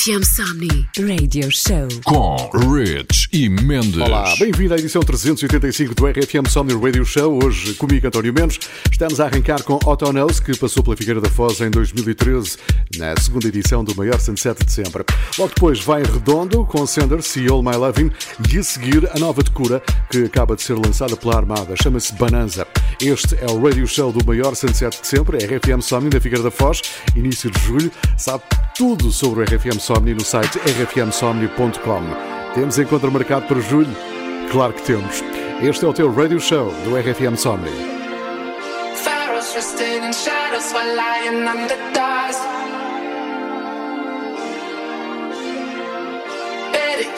RFM Somni. Radio Show. Com Rich e Mendes. Olá, bem-vindo à edição 385 do RFM Somni Radio Show. Hoje comigo, António Mendes. Estamos a arrancar com Otto Knows, que passou pela Figueira da Foz em 2013, na segunda edição do maior sunset de sempre. Logo depois vai Redondo com Sanders e All My Loving e a seguir a nova de cura que acaba de ser lançada pela Armada. Chama-se Bananza. Este é o radio show do maior sunset de sempre, RFM Somni da Figueira da Foz, início de julho. Sabe tudo sobre o RFM Somni no site rfmsomni.com. Temos encontro marcado para julho? Claro que temos. Este é o teu radio show do RFM Somni.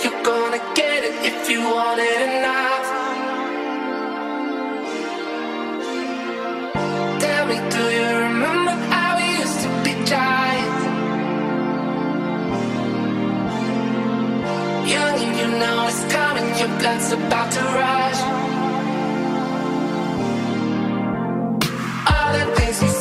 You're gonna get it if you want it enough. Tell me, do you Young and you know it's coming, your blood's about to rush. All the things you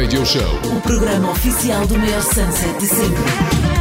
Radio Show. O programa oficial do maior sunset de sempre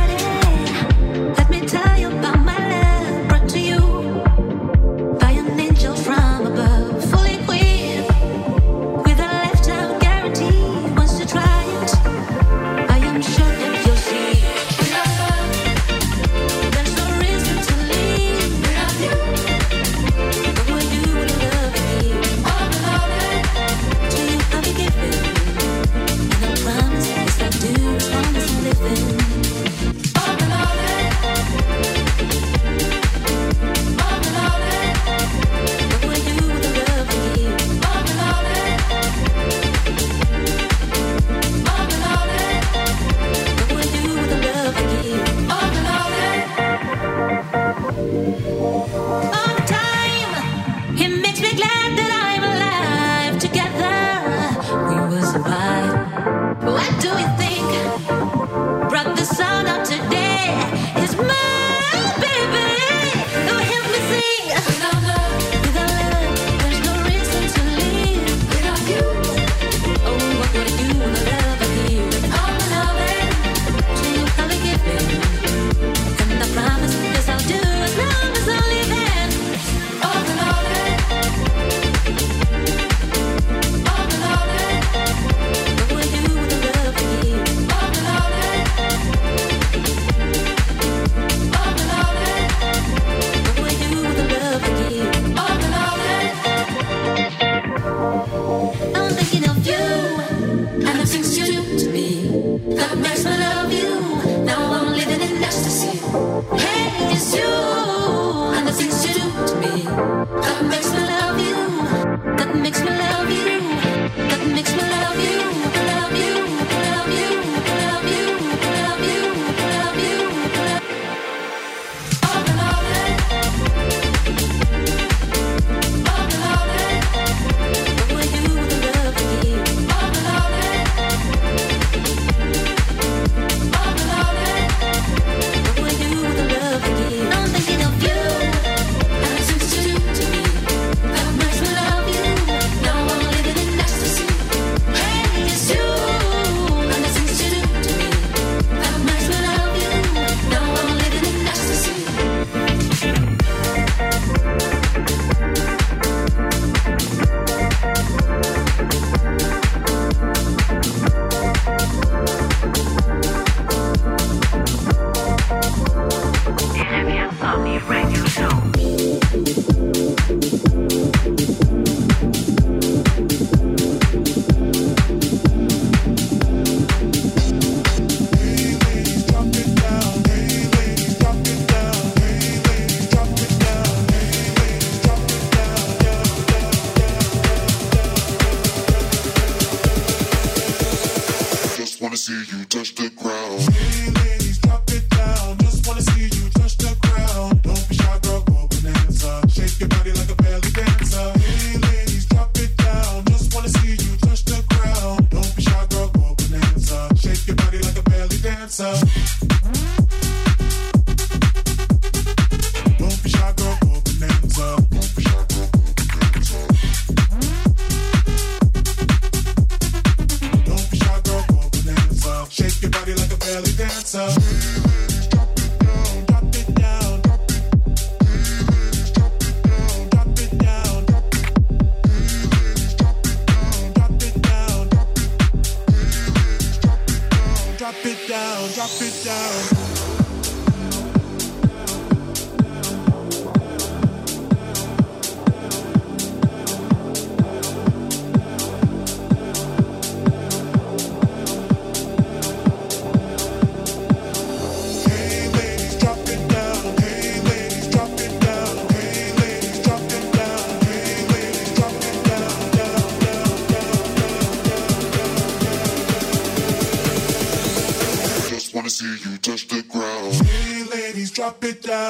drop it down.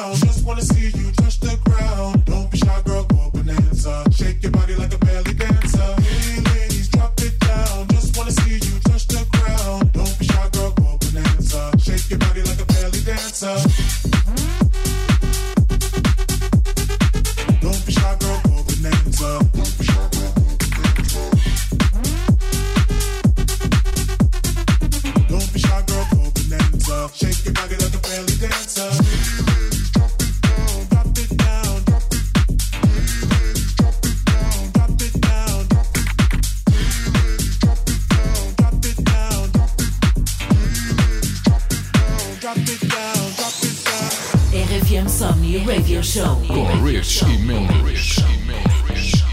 Insomnia Radio Show. Rich Mendes.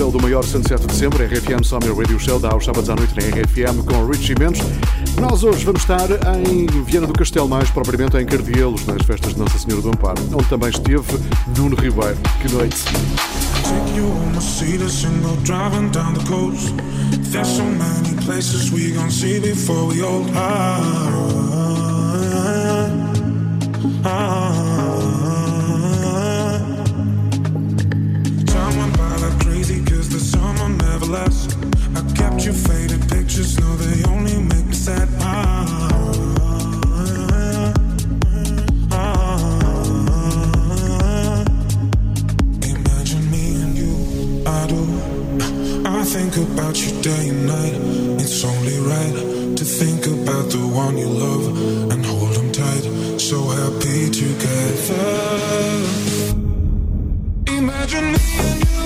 Show do maior 107 de sempre, RFM Summer Radio Show, dá aos sábados à noite na RFM com Richie Mendes. Nós hoje vamos estar em Viana do Castelo, mais propriamente em Cardielos, nas festas de Nossa Senhora do Amparo, onde também esteve Nuno Ribeiro. Que noite! Take you on my seat driving down the coast. There's so many places we see before we. you.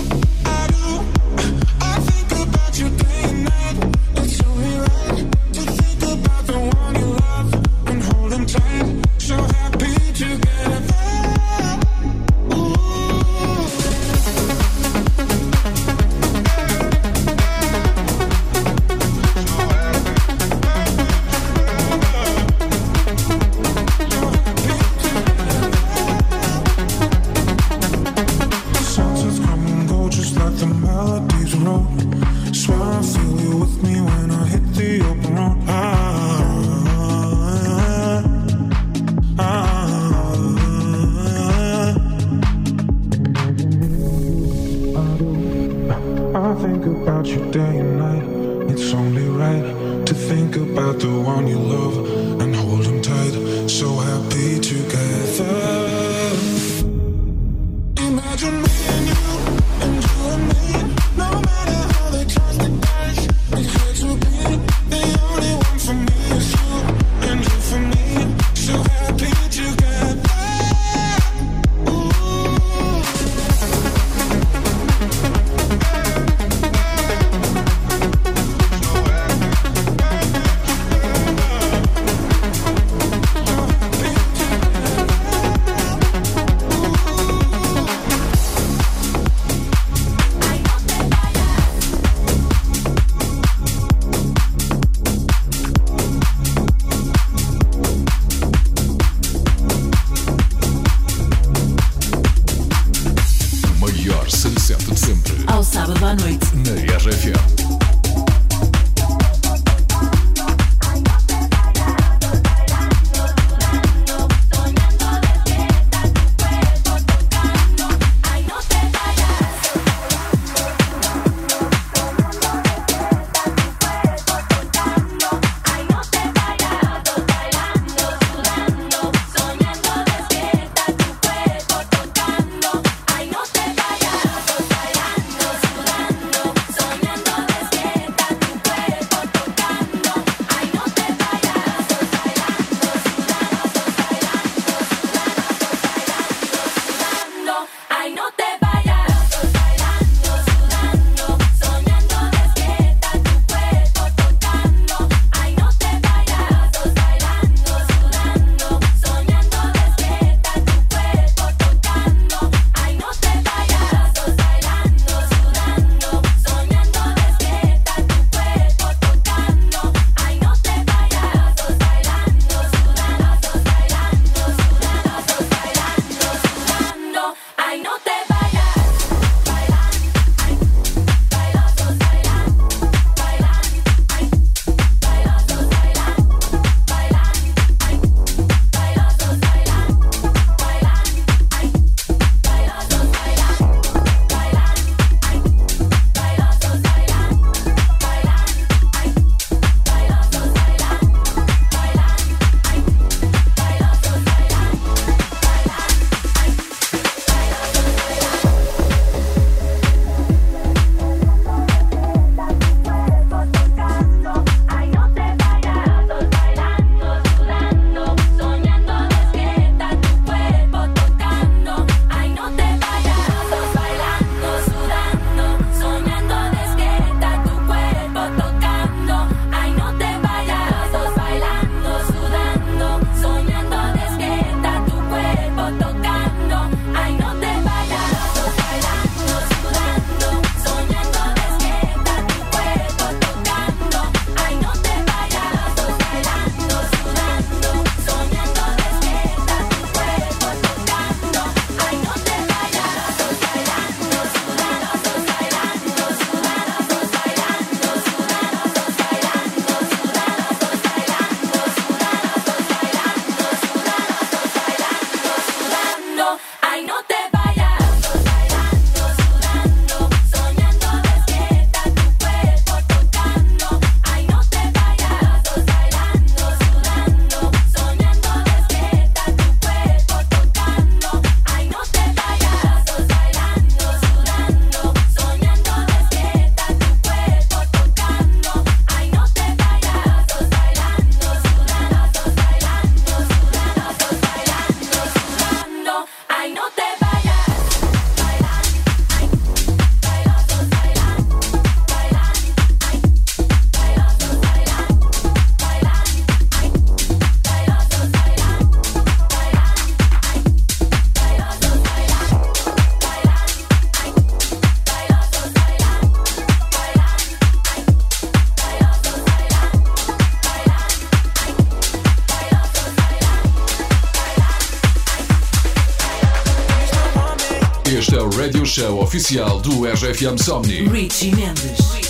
oficial do RFM Somni. Richie Mendes.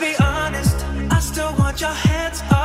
be honest, I still want your hands up.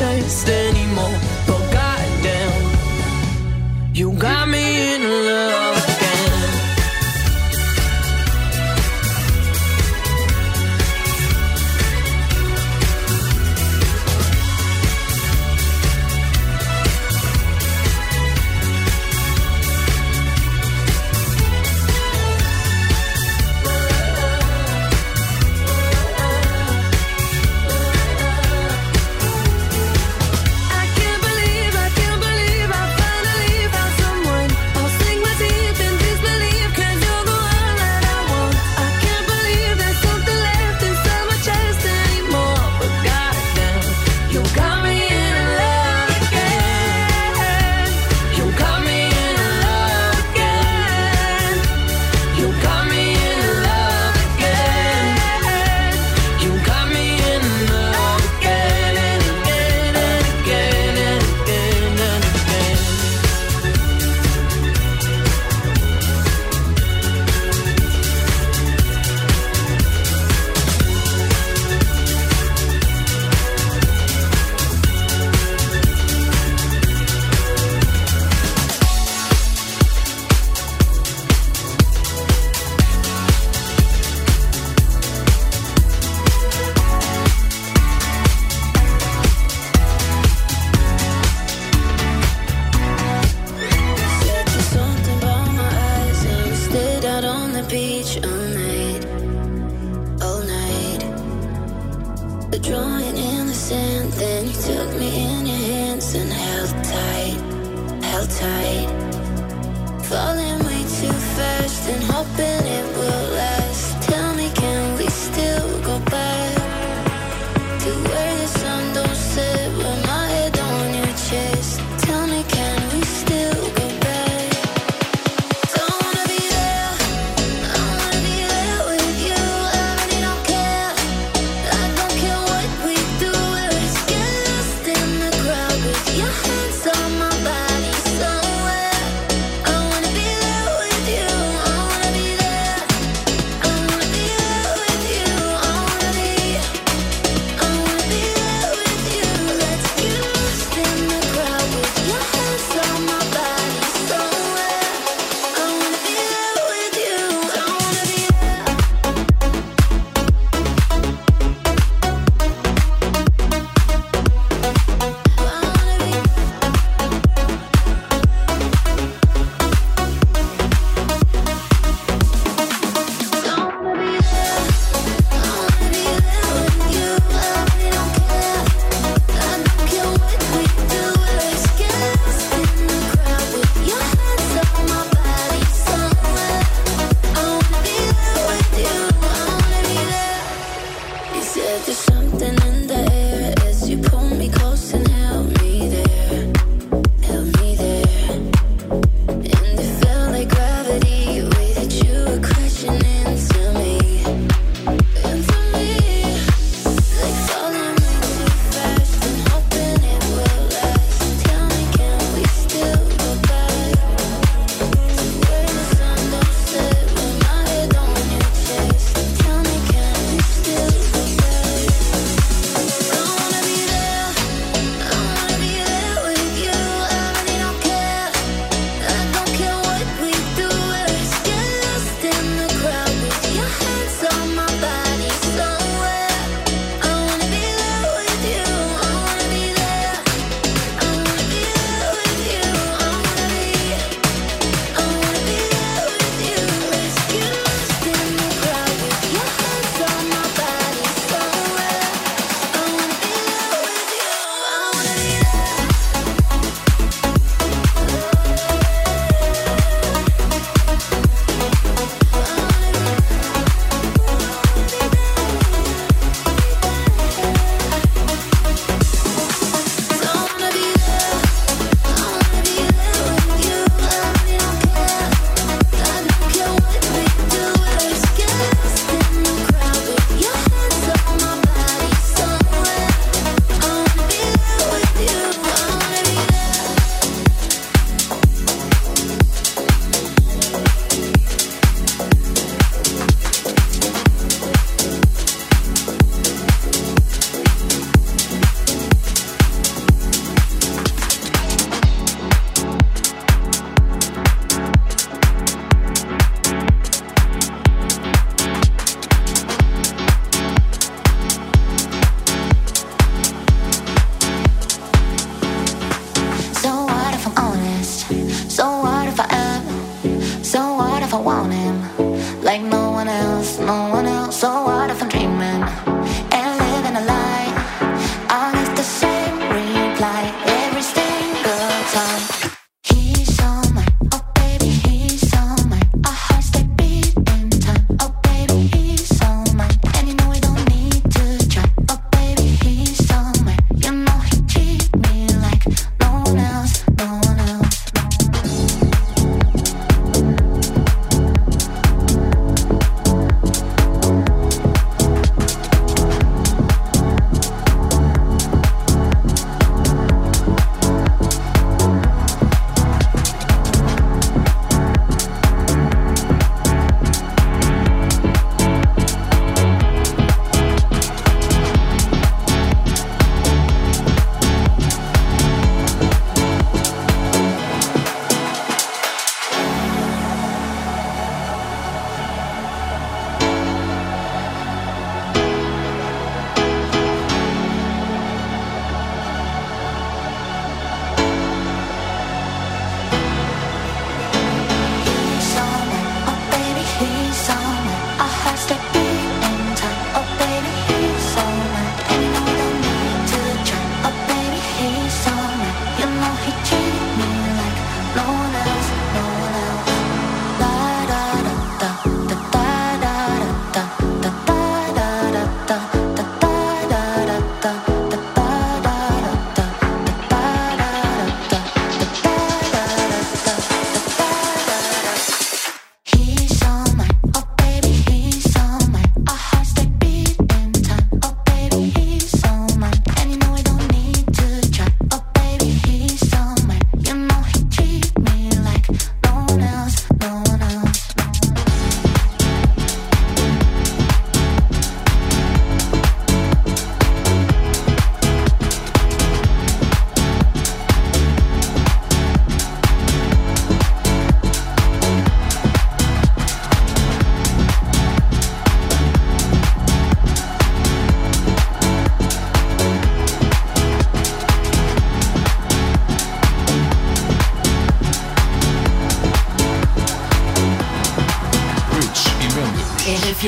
chase anymore.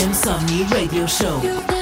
Insomni Radio Show.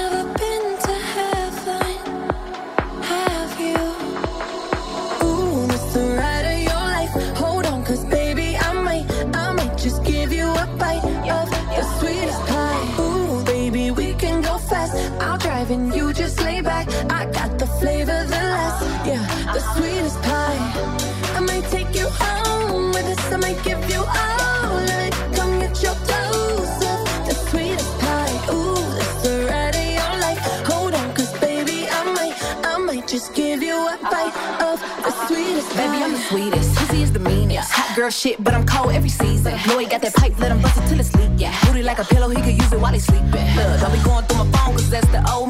summer shit, but I'm cold every season. Lloyd got that pipe, let him bust it till it's sleep. Yeah, booty like a pillow, he could use it while he sleeping. Look, don't be going through my phone, cause that's the old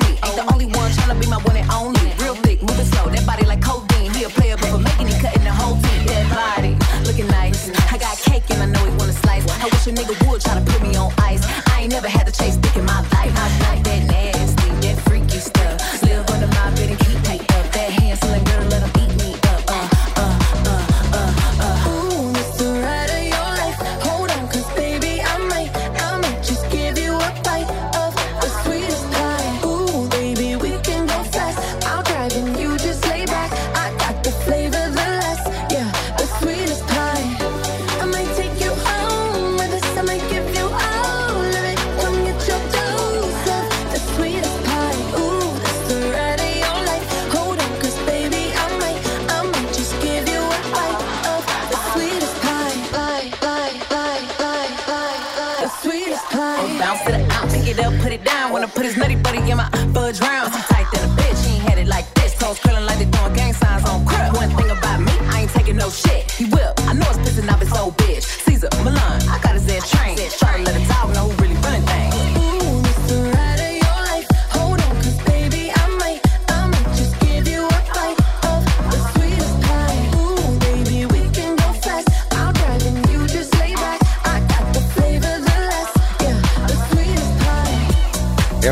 it up, put it down. Wanna put his nutty buddy in my fudge round. He tight than a bitch, he ain't had it like this. Toes curling like the doing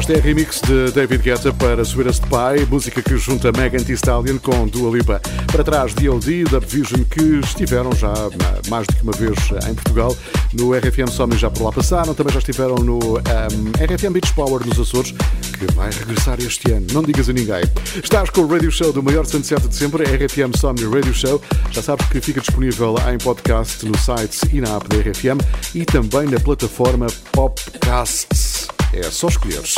Esta é remix de David Guetta para Sweetest Pie, música que junta Megan Thee Stallion com Dua Lipa. Para trás, D.O.D. e Dub Vision, que estiveram já mais do que uma vez em Portugal. No RFM Somni já por lá passaram, também já estiveram no um, RFM Beach Power nos Açores, que vai regressar este ano. Não digas a ninguém. Estás com o Radio Show do maior sunset de sempre, RFM Somni Radio Show. Já sabes que fica disponível em podcast no site e na app da RFM e também na plataforma Popcasts. É só escolheres.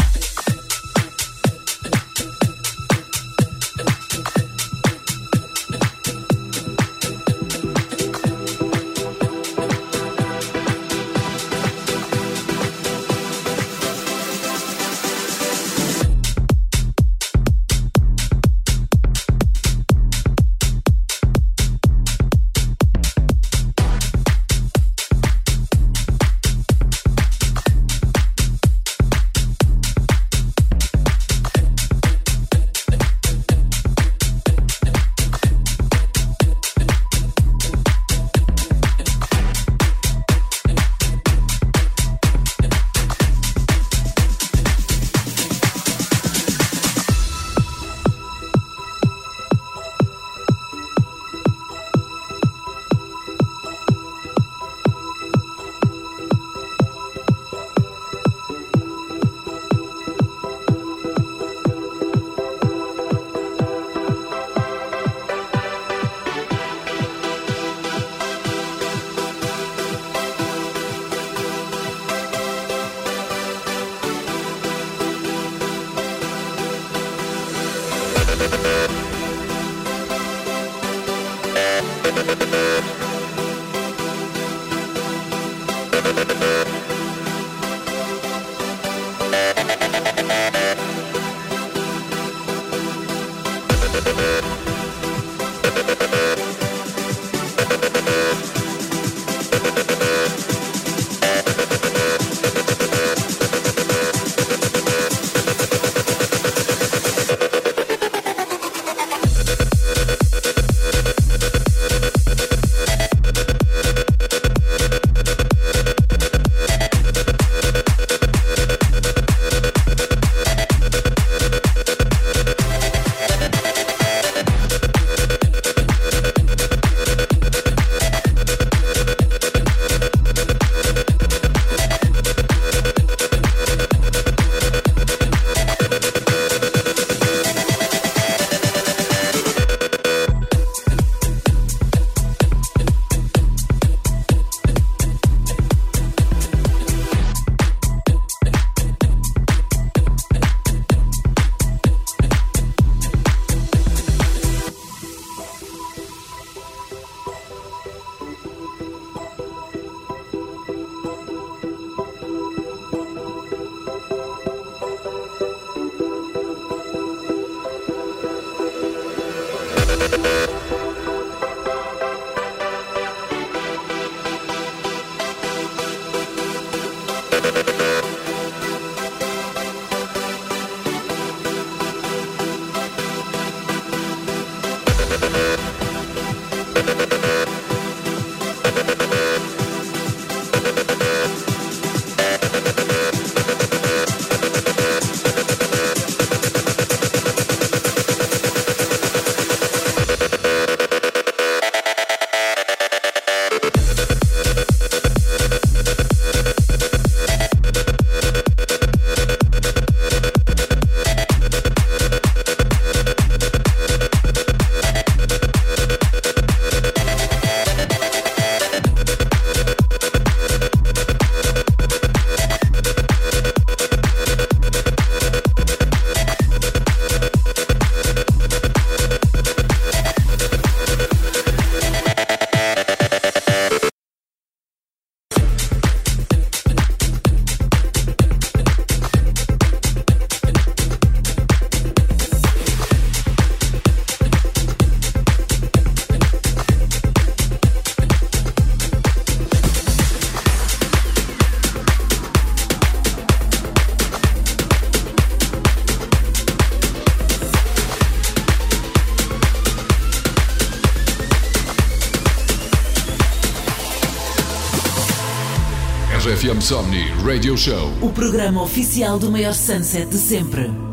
RFM Somni Radio Show. O programa oficial do maior sunset de sempre.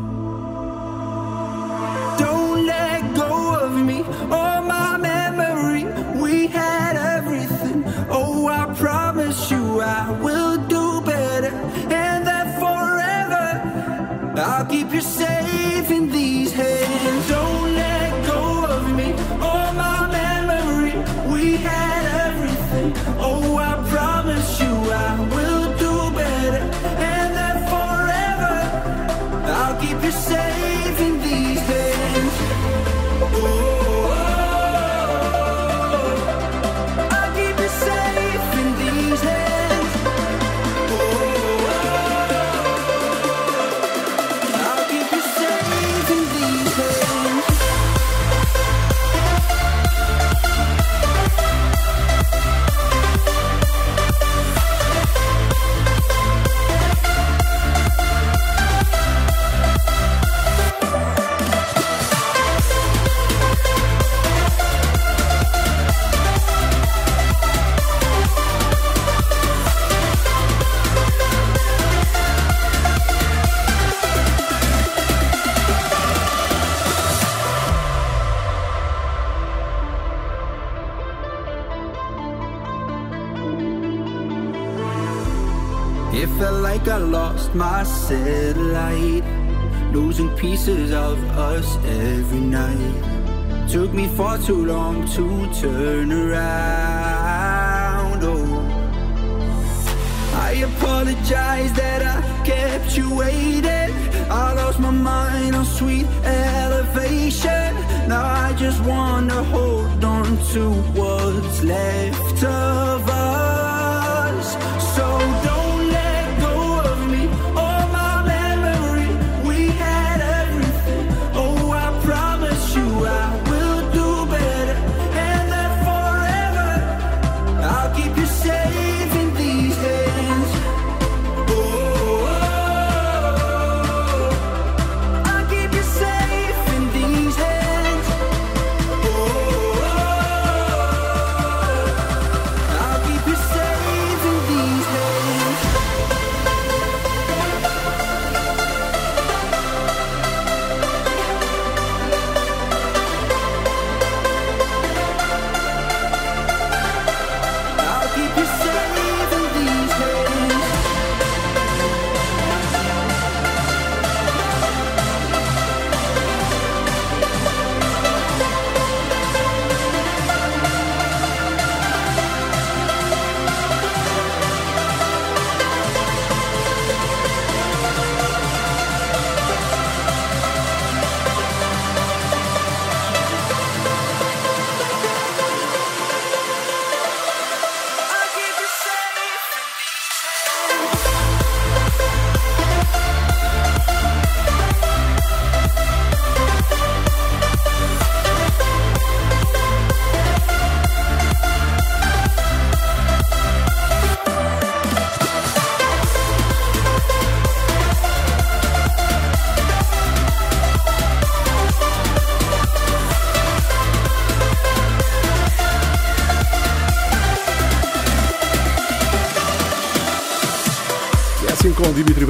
Too long to turn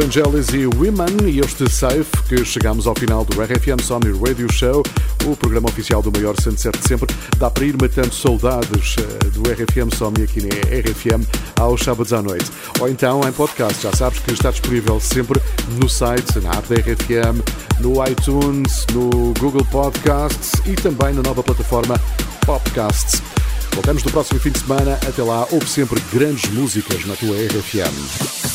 Vangelis e Women e este Safe que chegamos ao final do RFM Sony Radio Show, o programa oficial do maior sunset de sempre. Dá para ir matando saudades eh, do RFM Sony aqui na RFM aos sábados à noite. Ou então em podcast, já sabes que está disponível sempre no site, na app da RFM, no iTunes, no Google Podcasts e também na nova plataforma Podcasts. Voltamos no próximo fim de semana. Até lá, ouve sempre grandes músicas na tua RFM.